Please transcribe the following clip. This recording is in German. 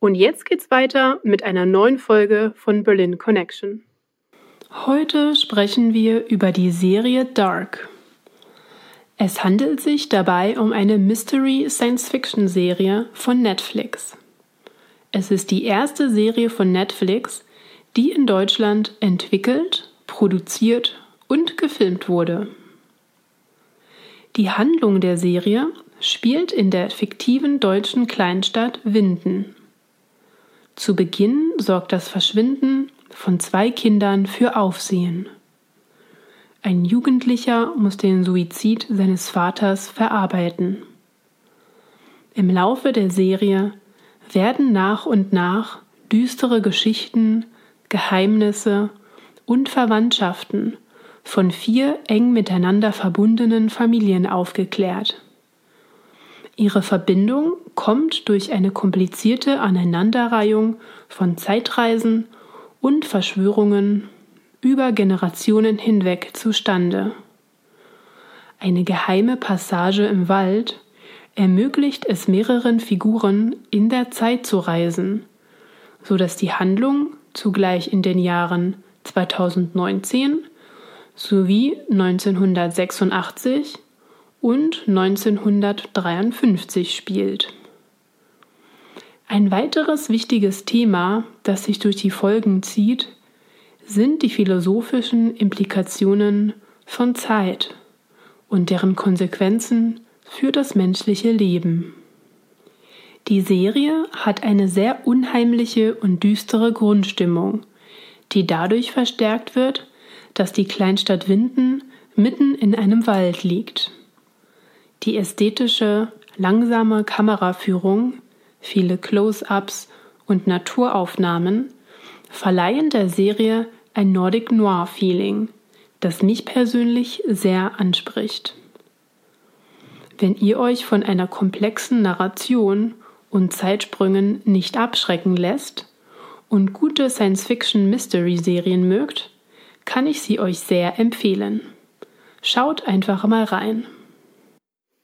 Und jetzt geht's weiter mit einer neuen Folge von Berlin Connection. Heute sprechen wir über die Serie Dark. Es handelt sich dabei um eine Mystery Science Fiction Serie von Netflix. Es ist die erste Serie von Netflix, die in Deutschland entwickelt, produziert und gefilmt wurde. Die Handlung der Serie spielt in der fiktiven deutschen Kleinstadt Winden. Zu Beginn sorgt das Verschwinden von zwei Kindern für Aufsehen. Ein Jugendlicher muss den Suizid seines Vaters verarbeiten. Im Laufe der Serie werden nach und nach düstere Geschichten, Geheimnisse und Verwandtschaften von vier eng miteinander verbundenen Familien aufgeklärt. Ihre Verbindung kommt durch eine komplizierte Aneinanderreihung von Zeitreisen und Verschwörungen über Generationen hinweg zustande. Eine geheime Passage im Wald ermöglicht es mehreren Figuren in der Zeit zu reisen, so dass die Handlung zugleich in den Jahren 2019 sowie 1986 und 1953 spielt. Ein weiteres wichtiges Thema, das sich durch die Folgen zieht, sind die philosophischen Implikationen von Zeit und deren Konsequenzen für das menschliche Leben. Die Serie hat eine sehr unheimliche und düstere Grundstimmung, die dadurch verstärkt wird, dass die Kleinstadt Winden mitten in einem Wald liegt. Die ästhetische, langsame Kameraführung, viele Close-ups und Naturaufnahmen verleihen der Serie ein Nordic Noir Feeling, das mich persönlich sehr anspricht. Wenn ihr euch von einer komplexen Narration und Zeitsprüngen nicht abschrecken lässt und gute Science-Fiction-Mystery-Serien mögt, kann ich sie euch sehr empfehlen. Schaut einfach mal rein.